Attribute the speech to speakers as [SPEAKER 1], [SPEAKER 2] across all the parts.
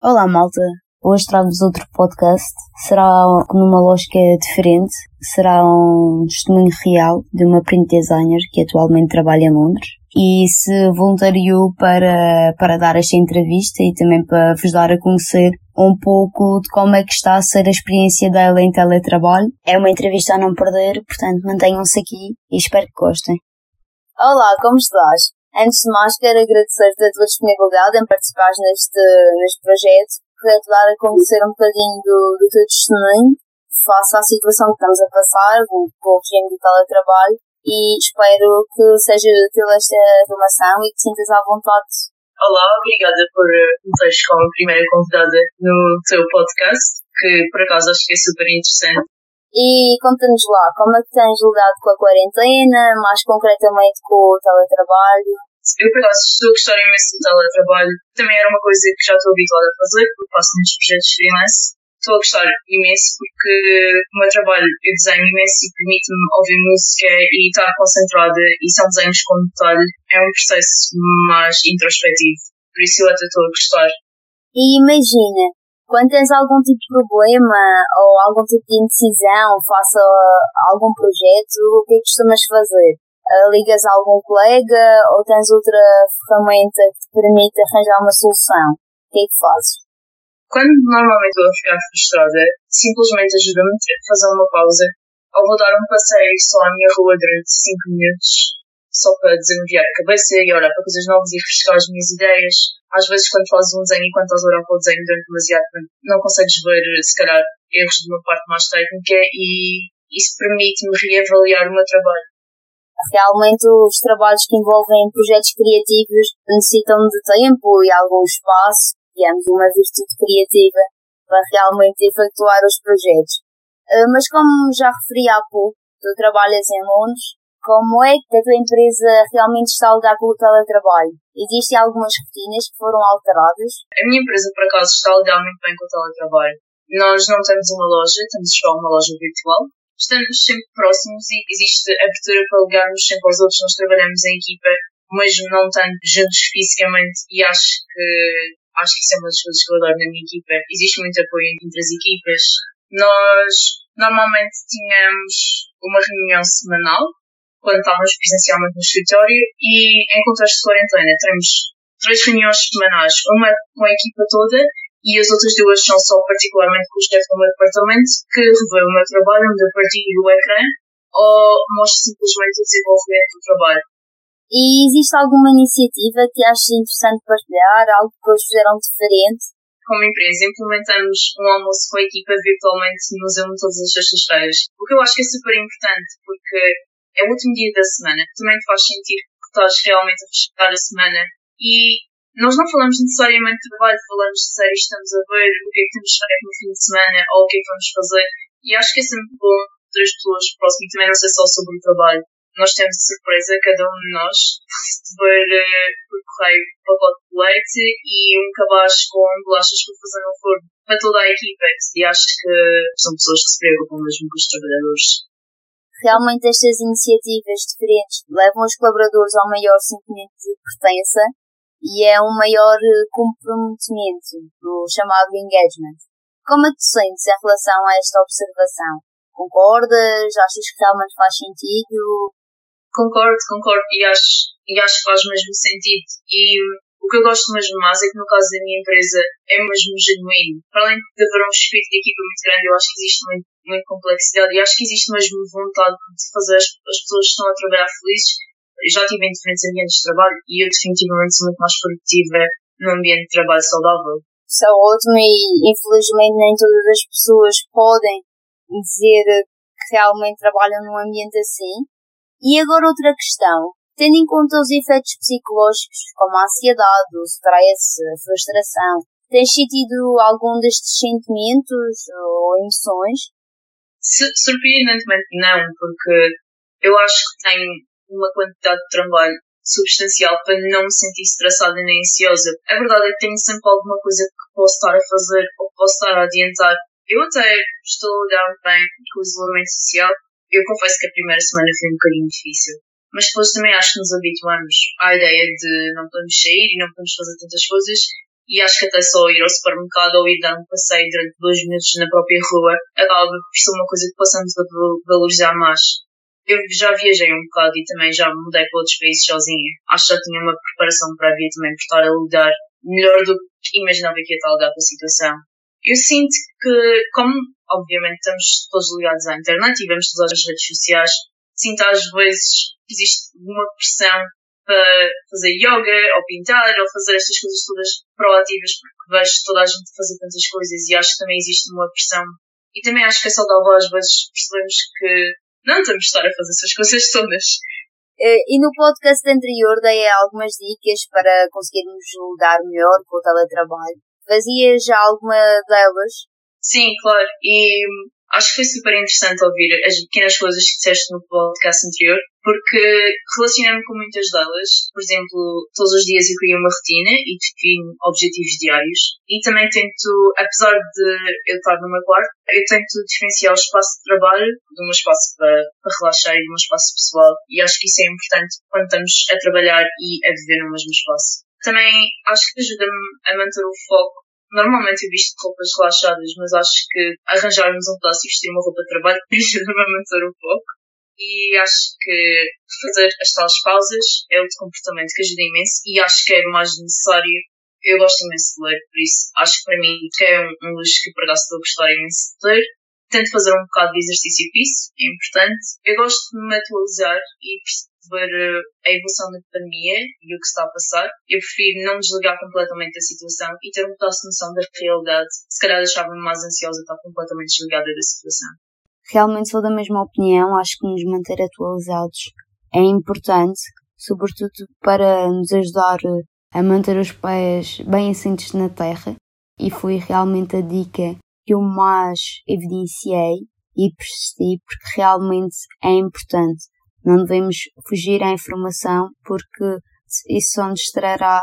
[SPEAKER 1] Olá, malta. Hoje trago-vos outro podcast. Será numa lógica diferente. Será um testemunho real de uma print designer que atualmente trabalha em Londres e se voluntariou para, para dar esta entrevista e também para vos dar a conhecer um pouco de como é que está a ser a experiência dela em teletrabalho. É uma entrevista a não perder, portanto mantenham-se aqui e espero que gostem.
[SPEAKER 2] Olá, como estás? Antes de mais, quero agradecer-te a tua disponibilidade em participar neste, neste projeto para te dar a conhecer um bocadinho do, do teu testemunho face à situação que estamos a passar com, o regime de teletrabalho e espero que seja útil esta informação e que sintas à vontade.
[SPEAKER 3] Olá, obrigada por me teres como primeira convidada no teu podcast, que por acaso acho que é super interessante.
[SPEAKER 2] E conta-nos lá, como é que tens lidado com a quarentena, mais concretamente com o teletrabalho?
[SPEAKER 3] Eu, por acaso, estou a gostar imenso do teletrabalho. Também era uma coisa que já estou habituada a fazer, porque faço muitos projetos freelance. Estou a gostar imenso porque o meu trabalho eu desenho imenso e permite-me ouvir música e estar concentrada e são desenhos com detalhe. É um processo mais introspectivo. Por isso eu até estou a gostar.
[SPEAKER 2] E imagina, quando tens algum tipo de problema ou algum tipo de indecisão face a algum projeto, o que é costumas fazer? uh, ligas a algum colega ou tens outra ferramenta que te permite arranjar uma solução? O que é que fazes?
[SPEAKER 3] Quando normalmente a ficar frustrada, simplesmente ajuda-me a fazer uma pausa ou vou dar um passeio só à minha rua durante 5 minutos, só para desanuviar a cabeça e olhar para coisas novas e refrescar as minhas ideias. Às vezes, quando fazes um desenho enquanto estás a olhar para o desenho durante demasiado tempo, não consegues ver, se calhar, erros de uma parte mais técnica e isso permite-me reavaliar o meu trabalho.
[SPEAKER 2] Realmente os trabalhos que envolvem projetos criativos necessitam de tempo e algum espaço, digamos, uma virtude criativa para realmente efetuar os projetos. Uh, mas como já referi há pouco, tu trabalhas em Londres, como é que a tua empresa realmente está a lidar com o teletrabalho? Existem algumas rotinas que foram alteradas?
[SPEAKER 3] A minha empresa, por acaso, está a lidar muito bem com o teletrabalho. Nós não temos uma loja, temos só uma loja virtual, estamos sempre próximos e existe abertura para ligarmos sempre aos outros. Nós trabalhamos em equipa, mas não tanto juntos fisicamente e acho que acho que isso é uma das coisas que eu adoro na minha equipa. Existe muito apoio entre as equipas. Nós normalmente tínhamos uma reunião semanal quando estávamos presencialmente no escritório e em contexto de quarentena temos três reuniões semanais, uma com a equipa toda e as outras duas são só particularmente com o chefe do meu departamento que revê o meu trabalho, onde eu partilho o ecrã ou mostro simplesmente o desenvolvimento do trabalho.
[SPEAKER 2] E existe alguma iniciativa que aches interessante partilhar, algo que eles fizeram diferente?
[SPEAKER 3] Como empresa, implementamos um almoço com a equipa virtualmente no Zoom todas as sextas-feiras, o que eu acho que é super importante, porque é o último dia da semana, também faz sentir que estás realmente a fechar a semana e nós não falamos necessariamente de trabalho, falamos de séries, estamos a ver o que é que temos feito no fim de semana ou o que é que vamos fazer. E acho que é sempre bom ter as pessoas próximas, também não sei só sobre o trabalho. Nós temos de surpresa, cada um de nós, receber uh, por correio um pacote de leite e um cabaz com bolachas para fazer no forno para toda a equipa. E acho que são pessoas que se preocupam mesmo com os trabalhadores.
[SPEAKER 2] Realmente estas iniciativas diferentes levam os colaboradores ao maior sentimento de pertença e é um maior eh, comprometimento do chamado engagement. Como é que te sentes em relação a esta observação? Concordas? Achas que realmente faz sentido?
[SPEAKER 3] Concordo, concordo e acho, e acho que faz mesmo sentido. E o que eu gosto mesmo mais é que no caso da minha empresa é mesmo genuíno. Para além de haver um espírito de equipa muito grande, eu acho que existe muito, muita complexidade e acho que existe mesmo vontade de fazer as, as pessoas que estão a trabalhar felizes já tive em diferentes ambientes de trabalho e eu definitivamente sou muito mais produtiva num ambiente de trabalho saudável.
[SPEAKER 2] Isso é ótimo e infelizmente nem todas as pessoas podem dizer que realmente trabalham num ambiente assim. E agora outra questão. Tendo em conta os efeitos psicológicos como a ansiedade, o stress, a frustração, tens sentido algum destes sentimentos ou emoções?
[SPEAKER 3] Surpreendentemente não, porque eu acho que tenho uma quantidade de trabalho substancial para não me sentir estressada nem ansiosa. A verdade é que tenho sempre alguma coisa que posso estar a fazer ou posso estar a adiantar. Eu até estou a lidar bem com o isolamento social. Eu confesso que a primeira semana foi um bocadinho difícil. Mas depois também acho que nos habituamos à ideia de não podemos sair e não podemos fazer tantas coisas e acho que até só ir ao supermercado ou ir dar um passeio durante dois minutos na própria rua acaba por ser uma coisa que passamos a valorizar mais. Eu já viajei um bocado e também já mudei para outros países sozinha. Acho que já tinha uma preparação prévia também por estar a lidar melhor do que imaginava que ia estar a lidar com a situação. Eu sinto que, como obviamente estamos todos ligados à internet e vemos todas as redes sociais, sinto às vezes que existe uma pressão para fazer yoga, ou pintar, ou fazer estas coisas todas proativas, porque vejo toda a gente fazer tantas coisas e acho que também existe uma pressão. E também acho que é saudável às vezes percebemos que não temos de estar a fazer essas coisas todas.
[SPEAKER 2] Eh, e no podcast anterior dei algumas dicas para conseguirmos lidar melhor com o teletrabalho. Fazia já alguma delas?
[SPEAKER 3] Sim, claro. E acho que foi super interessante ouvir as pequenas coisas que disseste no podcast anterior, porque relacionei-me com muitas delas. Por exemplo, todos os dias eu crio uma rotina e defino objetivos diários. E também tento, apesar de eu estar no meu quarto, eu tento diferenciar o espaço de trabalho de um espaço para, para relaxar e de um espaço pessoal. E acho que isso é importante quando estamos a trabalhar e a viver no mesmo espaço. Também acho que ajuda-me a manter o foco Normalmente eu visto roupas relaxadas, mas acho que arranjarmos um pedaço e vestir uma roupa de trabalho ajuda-me a manter um pouco. E acho que fazer as tais pausas é outro comportamento que ajuda imenso e acho que é mais necessário. Eu gosto imenso de ler, por isso acho que para mim que é um, um luxo que por acaso estou a gostar imenso de ler. Tento fazer um bocado de exercício físico, é importante. Eu gosto de me atualizar e eh, a evolução da pandemia e o que está a passar. Eu prefiro não desligar completamente da situação e ter um pedaço de noção da realidade. Se calhar deixava-me mais ansiosa estar completamente desligada da situação.
[SPEAKER 1] Realmente sou da mesma opinião. Acho que nos manter atualizados é importante, sobretudo para nos ajudar eh, a manter os pés bem assentos na terra. E foi realmente a dica que eu mais evidenciei e persisti porque realmente é importante não devemos fugir à informação porque isso só nos trará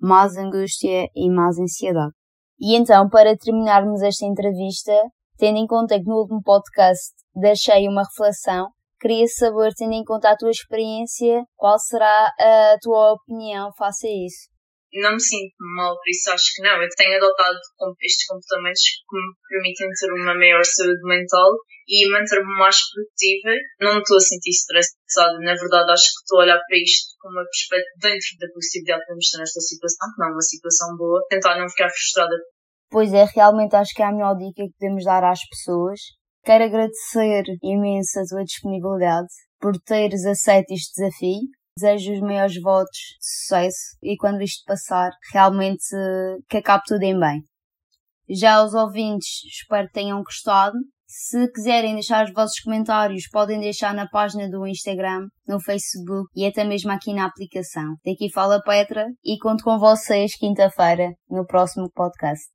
[SPEAKER 1] mais angústia e mais ansiedade.
[SPEAKER 2] E então, para terminarmos esta entrevista, tendo em conta que no último podcast deixei uma reflexão, queria saber, tendo em conta a tua experiência, qual será a tua opinião face a isso?
[SPEAKER 3] Não me sinto mal por isso, acho que não. Eu tenho adotado estes comportamentos que me permitem ter uma maior saúde mental e manter-me mais produtiva. Não estou a sentir estressada, na verdade acho que estou a olhar para isto com uma perspectiva dentro da possibilidade de estar nesta situação, que não é uma situação boa, tentar não ficar frustrada.
[SPEAKER 1] Pois é, realmente acho que é a melhor dica que podemos dar às pessoas. Quero agradecer imenso a tua disponibilidade por teres aceito este desafio. Desejo os maiores votos de sucesso e quando isto passar, realmente que acabe tudo em bem. Já os ouvintes, espero que tenham gostado se quiserem deixar os vossos comentários, podem deixar na página do Instagram, no Facebook e até mesmo aqui na aplicação. Daqui fala Petra e conto com vocês quinta-feira no próximo podcast.